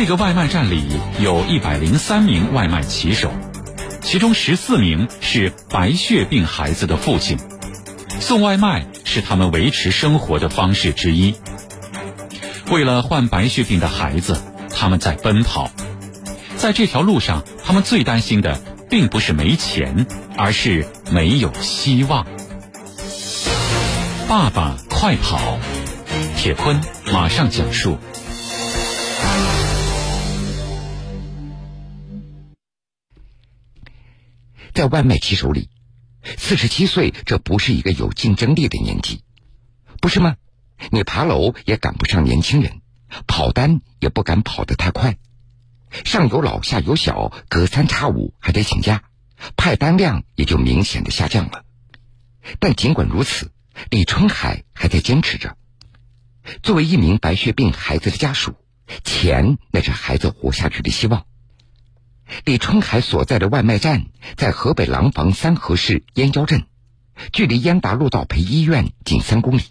这个外卖站里有一百零三名外卖骑手，其中十四名是白血病孩子的父亲。送外卖是他们维持生活的方式之一。为了患白血病的孩子，他们在奔跑。在这条路上，他们最担心的并不是没钱，而是没有希望。爸爸，快跑！铁坤马上讲述。在外卖骑手里，四十七岁这不是一个有竞争力的年纪，不是吗？你爬楼也赶不上年轻人，跑单也不敢跑得太快，上有老下有小，隔三差五还得请假，派单量也就明显的下降了。但尽管如此，李春海还在坚持着。作为一名白血病孩子的家属，钱那是孩子活下去的希望。李春海所在的外卖站在河北廊坊三河市燕郊镇，距离燕达路道培医院仅三公里。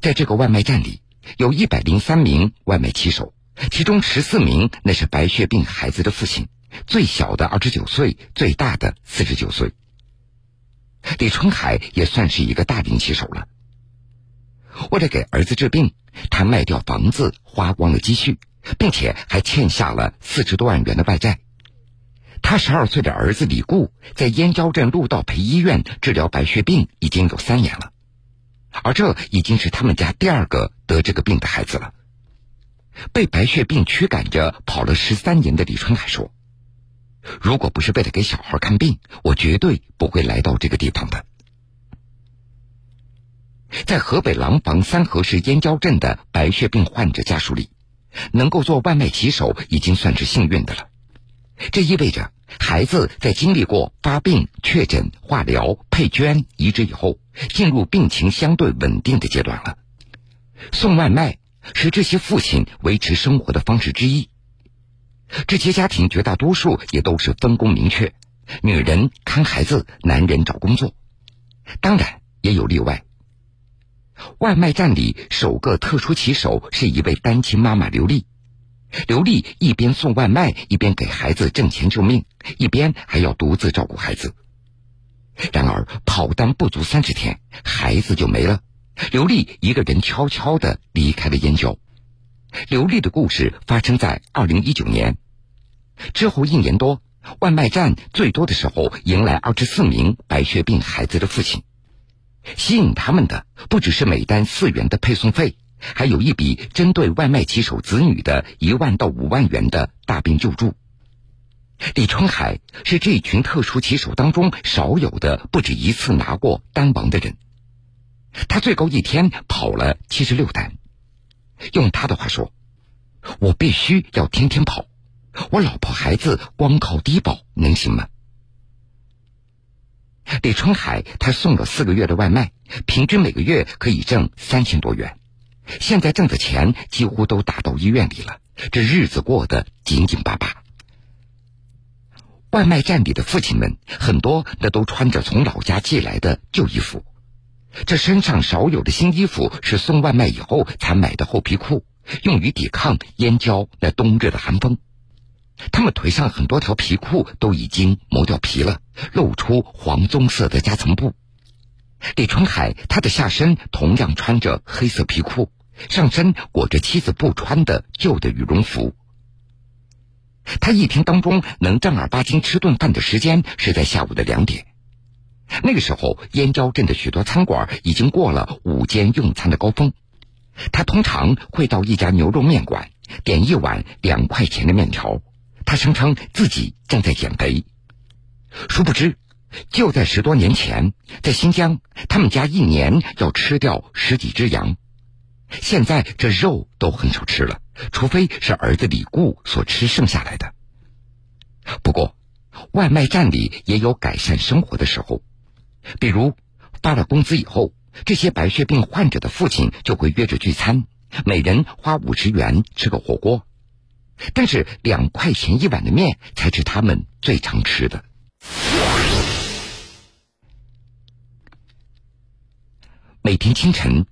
在这个外卖站里，有一百零三名外卖骑手，其中十四名那是白血病孩子的父亲，最小的二十九岁，最大的四十九岁。李春海也算是一个大龄骑手了。为了给儿子治病，他卖掉房子，花光了积蓄，并且还欠下了四十多万元的外债。他十二岁的儿子李固在燕郊镇陆道培医院治疗白血病已经有三年了，而这已经是他们家第二个得这个病的孩子了。被白血病驱赶着跑了十三年的李春海说：“如果不是为了给小孩看病，我绝对不会来到这个地方的。”在河北廊坊三河市燕郊镇的白血病患者家属里，能够做外卖骑手已经算是幸运的了。这意味着孩子在经历过发病、确诊、化疗、配捐、移植以后，进入病情相对稳定的阶段了。送外卖是这些父亲维持生活的方式之一。这些家庭绝大多数也都是分工明确，女人看孩子，男人找工作。当然也有例外。外卖站里首个特殊骑手是一位单亲妈妈刘丽。刘丽一边送外卖，一边给孩子挣钱救命，一边还要独自照顾孩子。然而跑单不足三十天，孩子就没了。刘丽一个人悄悄的离开了燕郊。刘丽的故事发生在二零一九年之后一年多，外卖站最多的时候迎来二十四名白血病孩子的父亲。吸引他们的不只是每单四元的配送费。还有一笔针对外卖骑手子女的一万到五万元的大病救助。李春海是这群特殊骑手当中少有的不止一次拿过单王的人，他最高一天跑了七十六单。用他的话说：“我必须要天天跑，我老婆孩子光靠低保能行吗？”李春海他送了四个月的外卖，平均每个月可以挣三千多元。现在挣的钱几乎都打到医院里了，这日子过得紧紧巴巴。外卖站里的父亲们很多，那都穿着从老家寄来的旧衣服，这身上少有的新衣服是送外卖以后才买的厚皮裤，用于抵抗燕郊那冬日的寒风。他们腿上很多条皮裤都已经磨掉皮了，露出黄棕色的夹层布。李春海，他的下身同样穿着黑色皮裤，上身裹着妻子不穿的旧的羽绒服。他一天当中能正儿八经吃顿饭的时间是在下午的两点。那个时候，燕郊镇的许多餐馆已经过了午间用餐的高峰。他通常会到一家牛肉面馆，点一碗两块钱的面条。他声称自己正在减肥，殊不知。就在十多年前，在新疆，他们家一年要吃掉十几只羊，现在这肉都很少吃了，除非是儿子李固所吃剩下来的。不过，外卖站里也有改善生活的时候，比如发了工资以后，这些白血病患者的父亲就会约着聚餐，每人花五十元吃个火锅，但是两块钱一碗的面才是他们最常吃的。每天清晨，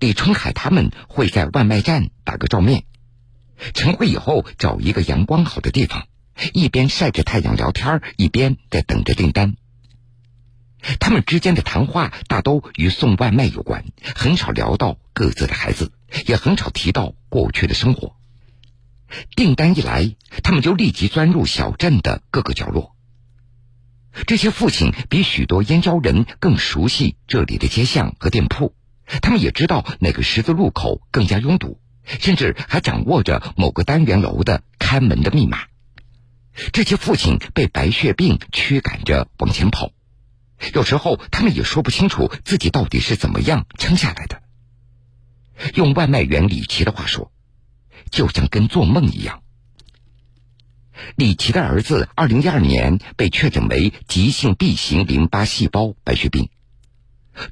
李春海他们会在外卖站打个照面。晨会以后找一个阳光好的地方，一边晒着太阳聊天，一边在等着订单。他们之间的谈话大都与送外卖有关，很少聊到各自的孩子，也很少提到过去的生活。订单一来，他们就立即钻入小镇的各个角落。这些父亲比许多燕郊人更熟悉这里的街巷和店铺，他们也知道哪个十字路口更加拥堵，甚至还掌握着某个单元楼的开门的密码。这些父亲被白血病驱赶着往前跑。有时候他们也说不清楚自己到底是怎么样撑下来的。用外卖员李琦的话说，就像跟做梦一样。李琦的儿子二零一二年被确诊为急性 B 型淋巴细胞白血病，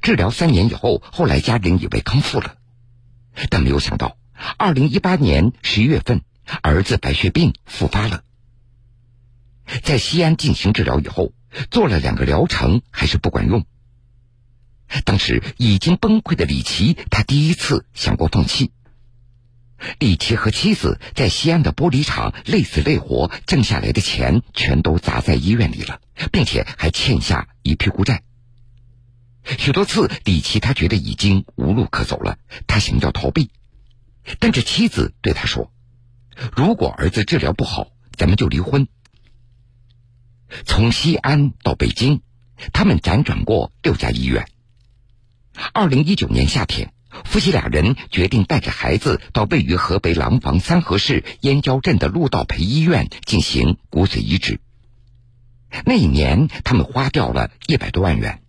治疗三年以后，后来家人以为康复了，但没有想到，二零一八年十一月份，儿子白血病复发了。在西安进行治疗以后。做了两个疗程还是不管用。当时已经崩溃的李琦，他第一次想过放弃。李琦和妻子在西安的玻璃厂累死累活挣下来的钱，全都砸在医院里了，并且还欠下一屁股债。许多次，李琦他觉得已经无路可走了，他想要逃避，但是妻子对他说：“如果儿子治疗不好，咱们就离婚。”从西安到北京，他们辗转过六家医院。二零一九年夏天，夫妻俩人决定带着孩子到位于河北廊坊三河市燕郊镇的陆道培医院进行骨髓移植。那一年，他们花掉了一百多万元。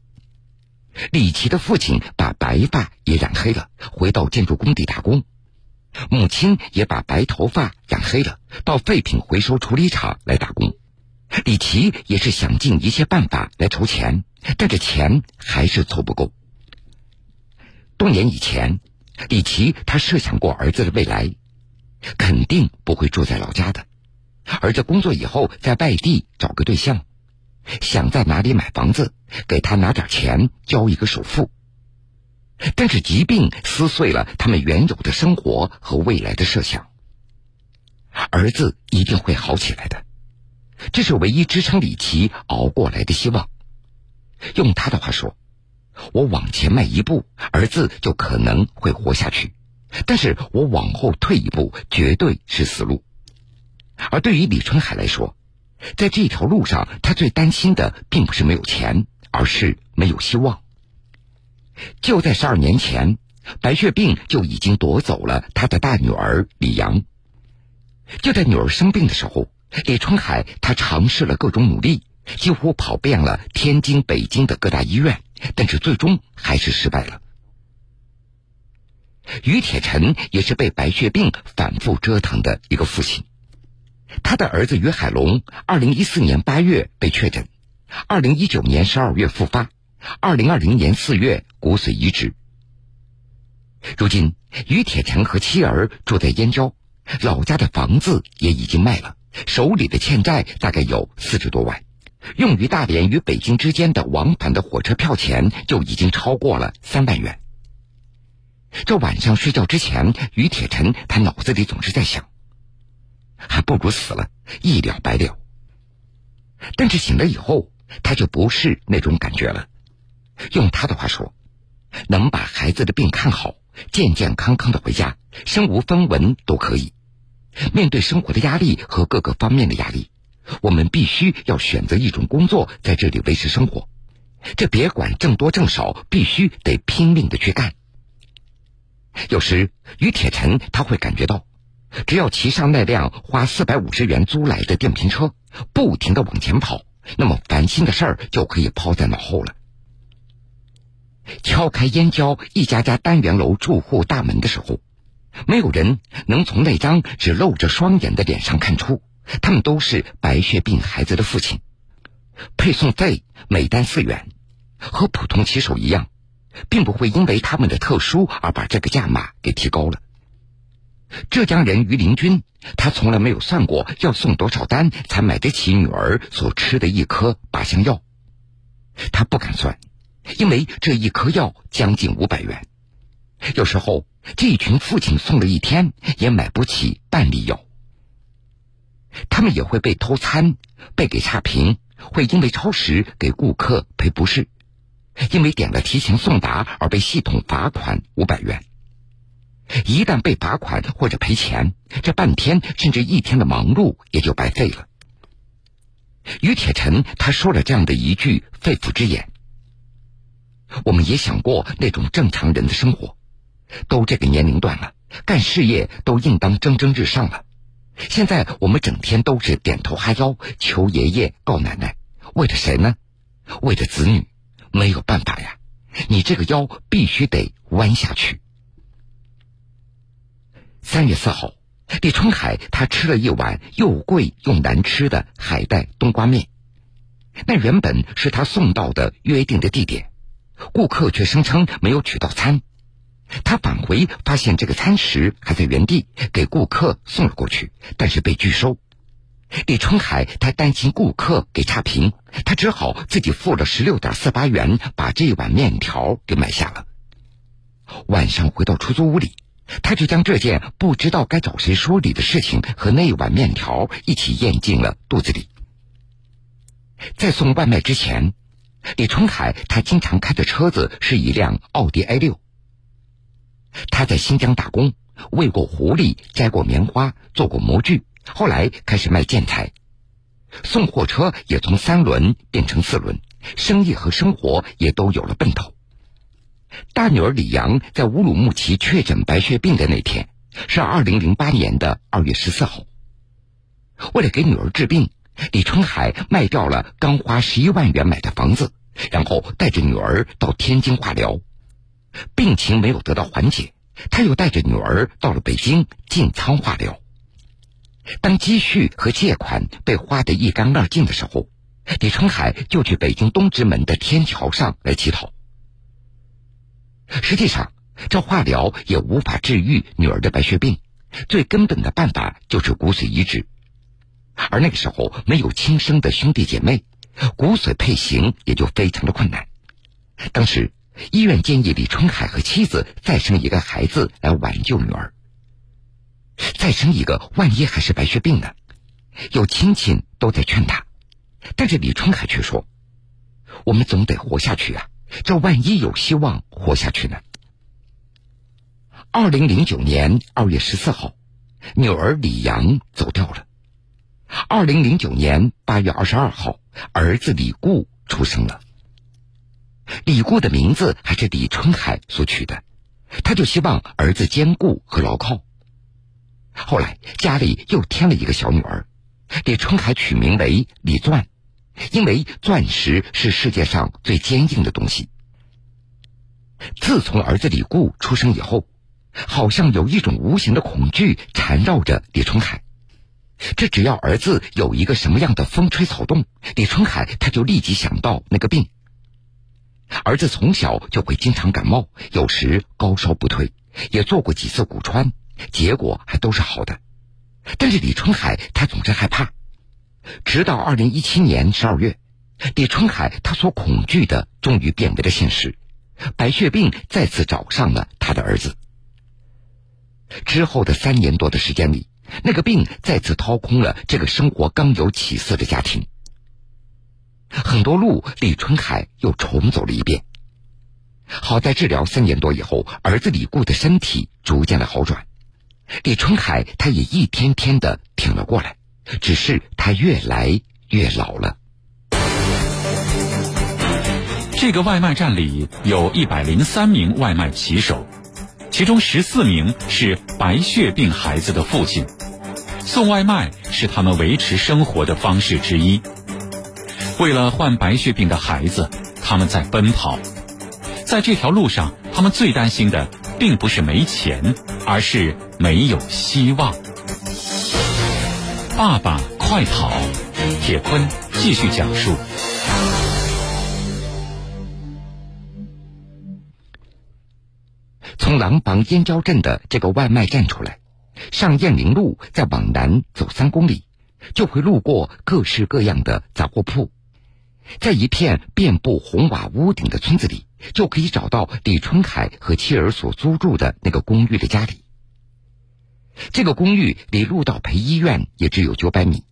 李琦的父亲把白发也染黑了，回到建筑工地打工；母亲也把白头发染黑了，到废品回收处理厂来打工。李琦也是想尽一切办法来筹钱，但这钱还是凑不够。多年以前，李琦他设想过儿子的未来，肯定不会住在老家的。儿子工作以后在外地找个对象，想在哪里买房子，给他拿点钱交一个首付。但是疾病撕碎了他们原有的生活和未来的设想。儿子一定会好起来的。这是唯一支撑李琦熬过来的希望。用他的话说：“我往前迈一步，儿子就可能会活下去；但是我往后退一步，绝对是死路。”而对于李春海来说，在这条路上，他最担心的并不是没有钱，而是没有希望。就在十二年前，白血病就已经夺走了他的大女儿李阳。就在女儿生病的时候。李春海，他尝试了各种努力，几乎跑遍了天津、北京的各大医院，但是最终还是失败了。于铁臣也是被白血病反复折腾的一个父亲，他的儿子于海龙，二零一四年八月被确诊，二零一九年十二月复发，二零二零年四月骨髓移植。如今，于铁臣和妻儿住在燕郊，老家的房子也已经卖了。手里的欠债大概有四十多万，用于大连与北京之间的往返的火车票钱就已经超过了三万元。这晚上睡觉之前，于铁臣他脑子里总是在想，还不如死了，一了百了。但是醒了以后，他就不是那种感觉了。用他的话说，能把孩子的病看好，健健康康的回家，身无分文都可以。面对生活的压力和各个方面的压力，我们必须要选择一种工作在这里维持生活。这别管挣多挣少，必须得拼命的去干。有时于铁臣他会感觉到，只要骑上那辆花四百五十元租来的电瓶车，不停的往前跑，那么烦心的事儿就可以抛在脑后了。敲开燕郊一家家单元楼住户大门的时候。没有人能从那张只露着双眼的脸上看出，他们都是白血病孩子的父亲。配送费每单四元，和普通骑手一样，并不会因为他们的特殊而把这个价码给提高了。浙江人于林军，他从来没有算过要送多少单才买得起女儿所吃的一颗靶向药，他不敢算，因为这一颗药将近五百元。有时候，这一群父亲送了一天也买不起半粒药。他们也会被偷餐、被给差评，会因为超时给顾客赔不是，因为点了提前送达而被系统罚款五百元。一旦被罚款或者赔钱，这半天甚至一天的忙碌也就白费了。于铁臣他说了这样的一句肺腑之言：“我们也想过那种正常人的生活，都这个年龄段了，干事业都应当蒸蒸日上了。现在我们整天都是点头哈腰，求爷爷告奶奶，为了谁呢？为了子女，没有办法呀！你这个腰必须得弯下去。”三月四号，李春海他吃了一碗又贵又难吃的海带冬瓜面。那原本是他送到的约定的地点，顾客却声称没有取到餐。他返回发现这个餐食还在原地，给顾客送了过去，但是被拒收。李春海他担心顾客给差评，他只好自己付了十六点四八元，把这碗面条给买下了。晚上回到出租屋里。他就将这件不知道该找谁说理的事情和那碗面条一起咽进了肚子里。在送外卖之前，李春海他经常开的车子是一辆奥迪 A 六。他在新疆打工，喂过狐狸，摘过棉花，做过模具，后来开始卖建材，送货车也从三轮变成四轮，生意和生活也都有了奔头。大女儿李阳在乌鲁木齐确诊白血病的那天，是二零零八年的二月十四号。为了给女儿治病，李春海卖掉了刚花十一万元买的房子，然后带着女儿到天津化疗。病情没有得到缓解，他又带着女儿到了北京进仓化疗。当积蓄和借款被花得一干二净的时候，李春海就去北京东直门的天桥上来乞讨。实际上，这化疗也无法治愈女儿的白血病，最根本的办法就是骨髓移植。而那个时候没有亲生的兄弟姐妹，骨髓配型也就非常的困难。当时医院建议李春海和妻子再生一个孩子来挽救女儿。再生一个，万一还是白血病呢？有亲戚都在劝他，但是李春海却说：“我们总得活下去啊。”这万一有希望活下去呢？二零零九年二月十四号，女儿李阳走掉了。二零零九年八月二十二号，儿子李固出生了。李固的名字还是李春海所取的，他就希望儿子坚固和牢靠。后来家里又添了一个小女儿，李春海取名为李钻。因为钻石是世界上最坚硬的东西。自从儿子李固出生以后，好像有一种无形的恐惧缠绕着李春海。这只要儿子有一个什么样的风吹草动，李春海他就立即想到那个病。儿子从小就会经常感冒，有时高烧不退，也做过几次骨穿，结果还都是好的。但是李春海他总是害怕。直到二零一七年十二月，李春海他所恐惧的终于变为了现实，白血病再次找上了他的儿子。之后的三年多的时间里，那个病再次掏空了这个生活刚有起色的家庭。很多路，李春海又重走了一遍。好在治疗三年多以后，儿子李固的身体逐渐的好转，李春海他也一天天的挺了过来。只是他越来越老了。这个外卖站里有一百零三名外卖骑手，其中十四名是白血病孩子的父亲。送外卖是他们维持生活的方式之一。为了患白血病的孩子，他们在奔跑。在这条路上，他们最担心的并不是没钱，而是没有希望。爸爸，快跑！铁坤继续讲述。从廊坊燕郊镇的这个外卖站出来，上雁林路，再往南走三公里，就会路过各式各样的杂货铺。在一片遍布红瓦屋顶的村子里，就可以找到李春凯和妻儿所租住的那个公寓的家里。这个公寓离陆道培医院也只有九百米。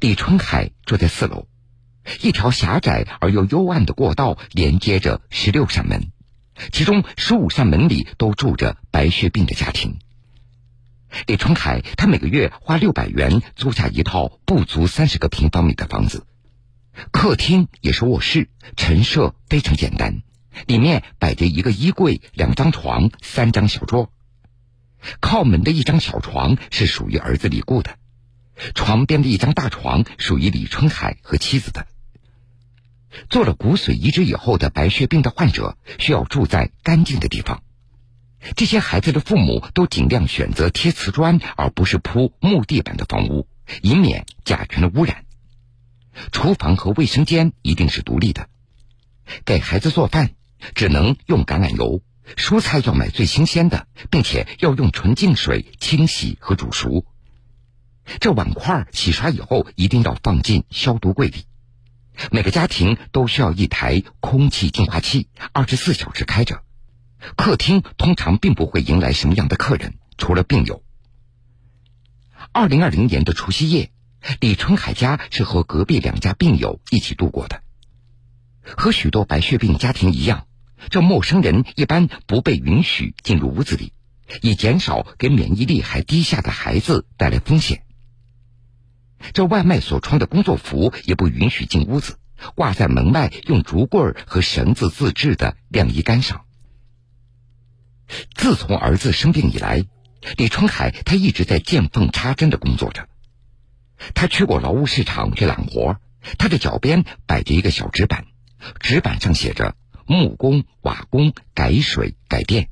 李春凯住在四楼，一条狭窄而又幽暗的过道连接着十六扇门，其中十五扇门里都住着白血病的家庭。李春凯他每个月花六百元租下一套不足三十个平方米的房子，客厅也是卧室，陈设非常简单，里面摆着一个衣柜、两张床、三张小桌。靠门的一张小床是属于儿子李固的，床边的一张大床属于李春海和妻子的。做了骨髓移植以后的白血病的患者需要住在干净的地方，这些孩子的父母都尽量选择贴瓷砖而不是铺木地板的房屋，以免甲醛的污染。厨房和卫生间一定是独立的，给孩子做饭只能用橄榄油。蔬菜要买最新鲜的，并且要用纯净水清洗和煮熟。这碗筷洗刷以后一定要放进消毒柜里。每个家庭都需要一台空气净化器，二十四小时开着。客厅通常并不会迎来什么样的客人，除了病友。二零二零年的除夕夜，李春海家是和隔壁两家病友一起度过的。和许多白血病家庭一样。这陌生人一般不被允许进入屋子里，以减少给免疫力还低下的孩子带来风险。这外卖所穿的工作服也不允许进屋子，挂在门外用竹棍和绳子自制的晾衣杆上。自从儿子生病以来，李春海他一直在见缝插针的工作着。他去过劳务市场去揽活，他的脚边摆着一个小纸板，纸板上写着。木工、瓦工、改水、改电。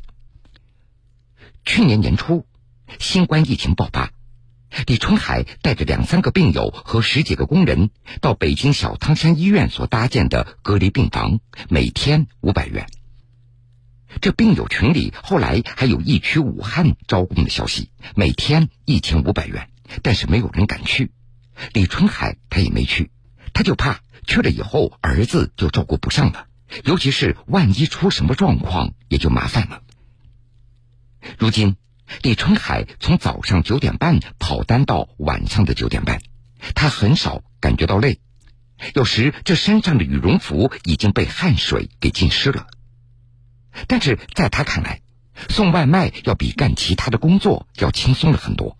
去年年初，新冠疫情爆发，李春海带着两三个病友和十几个工人到北京小汤山医院所搭建的隔离病房，每天五百元。这病友群里后来还有一区武汉招工的消息，每天一千五百元，但是没有人敢去。李春海他也没去，他就怕去了以后儿子就照顾不上了。尤其是万一出什么状况，也就麻烦了。如今，李春海从早上九点半跑单到晚上的九点半，他很少感觉到累。有时，这身上的羽绒服已经被汗水给浸湿了。但是，在他看来，送外卖要比干其他的工作要轻松了很多。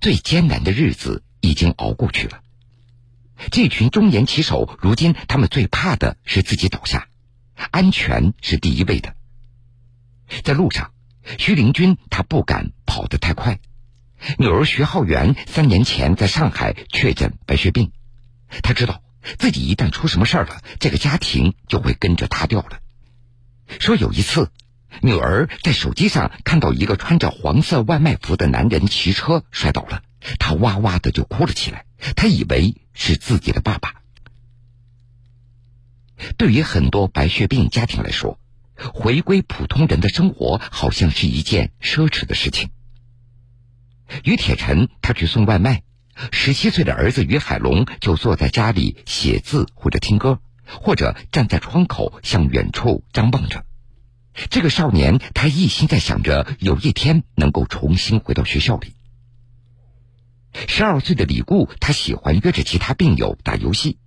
最艰难的日子已经熬过去了。这群中年骑手，如今他们最怕的是自己倒下，安全是第一位的。在路上，徐林军他不敢跑得太快。女儿徐浩元三年前在上海确诊白血病，他知道自己一旦出什么事儿了，这个家庭就会跟着塌掉了。说有一次，女儿在手机上看到一个穿着黄色外卖服的男人骑车摔倒了，她哇哇的就哭了起来。她以为是自己的爸爸。对于很多白血病家庭来说，回归普通人的生活好像是一件奢侈的事情。于铁晨他去送外卖，十七岁的儿子于海龙就坐在家里写字或者听歌，或者站在窗口向远处张望着。这个少年他一心在想着有一天能够重新回到学校里。十二岁的李固，他喜欢约着其他病友打游戏。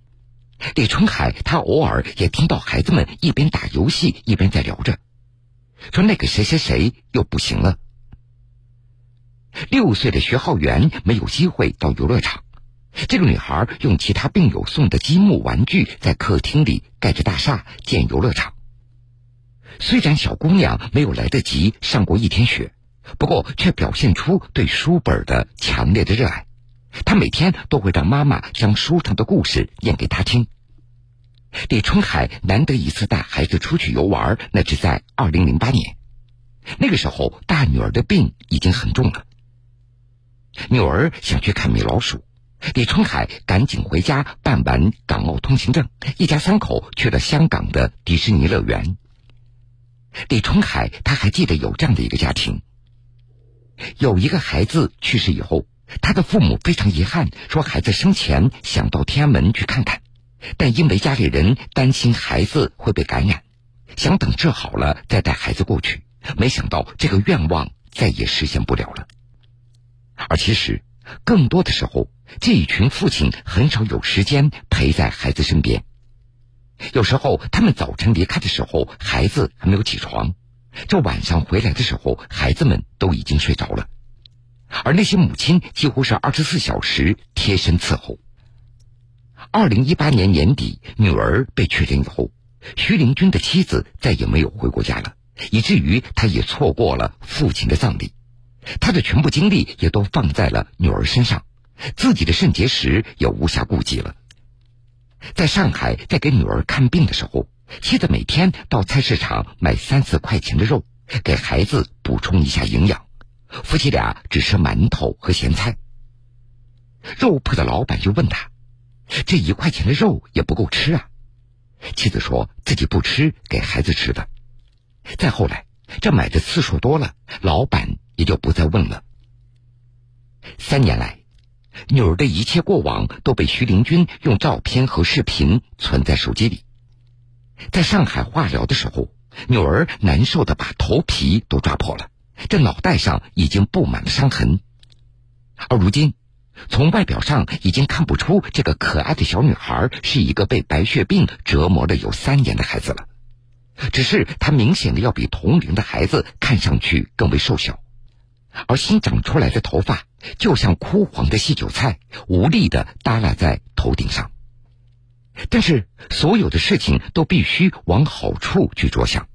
李春海，他偶尔也听到孩子们一边打游戏一边在聊着，说那个谁谁谁又不行了。六岁的徐浩元没有机会到游乐场，这个女孩用其他病友送的积木玩具在客厅里盖着大厦建游乐场。虽然小姑娘没有来得及上过一天学。不过，却表现出对书本的强烈的热爱。她每天都会让妈妈将书上的故事念给她听。李春海难得一次带孩子出去游玩，那是在二零零八年。那个时候，大女儿的病已经很重了。女儿想去看米老鼠，李春海赶紧回家办完港澳通行证，一家三口去了香港的迪士尼乐园。李春海他还记得有这样的一个家庭。有一个孩子去世以后，他的父母非常遗憾，说孩子生前想到天安门去看看，但因为家里人担心孩子会被感染，想等治好了再带孩子过去。没想到这个愿望再也实现不了了。而其实，更多的时候，这一群父亲很少有时间陪在孩子身边。有时候，他们早晨离开的时候，孩子还没有起床；这晚上回来的时候，孩子们都已经睡着了。而那些母亲几乎是二十四小时贴身伺候。二零一八年年底，女儿被确诊以后，徐林军的妻子再也没有回过家了，以至于他也错过了父亲的葬礼。他的全部精力也都放在了女儿身上，自己的肾结石也无暇顾及了。在上海，在给女儿看病的时候，妻子每天到菜市场买三四块钱的肉，给孩子补充一下营养。夫妻俩只吃馒头和咸菜。肉铺的老板就问他：“这一块钱的肉也不够吃啊？”妻子说自己不吃，给孩子吃的。再后来，这买的次数多了，老板也就不再问了。三年来，女儿的一切过往都被徐林军用照片和视频存在手机里。在上海化疗的时候，女儿难受的把头皮都抓破了。这脑袋上已经布满了伤痕，而如今，从外表上已经看不出这个可爱的小女孩是一个被白血病折磨了有三年的孩子了。只是她明显的要比同龄的孩子看上去更为瘦小，而新长出来的头发就像枯黄的细韭菜，无力的耷拉在头顶上。但是，所有的事情都必须往好处去着想。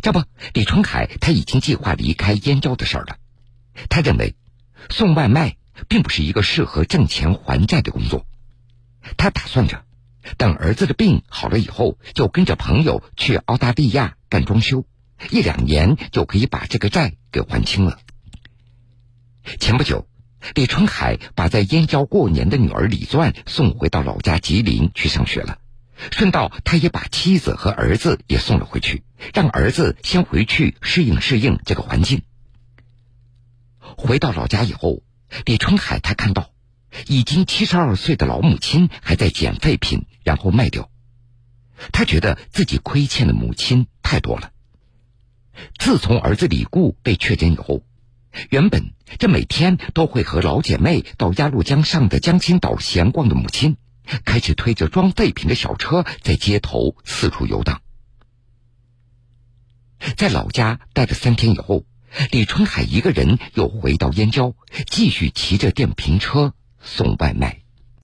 这不，李春海他已经计划离开燕郊的事儿了。他认为，送外卖并不是一个适合挣钱还债的工作。他打算着，等儿子的病好了以后，就跟着朋友去澳大利亚干装修，一两年就可以把这个债给还清了。前不久，李春海把在燕郊过年的女儿李钻送回到老家吉林去上学了。顺道，他也把妻子和儿子也送了回去，让儿子先回去适应适应这个环境。回到老家以后，李春海他看到，已经七十二岁的老母亲还在捡废品，然后卖掉。他觉得自己亏欠的母亲太多了。自从儿子李固被确诊以后，原本这每天都会和老姐妹到鸭绿江上的江心岛闲逛的母亲。开始推着装废品的小车在街头四处游荡。在老家待了三天以后，李春海一个人又回到燕郊，继续骑着电瓶车送外卖。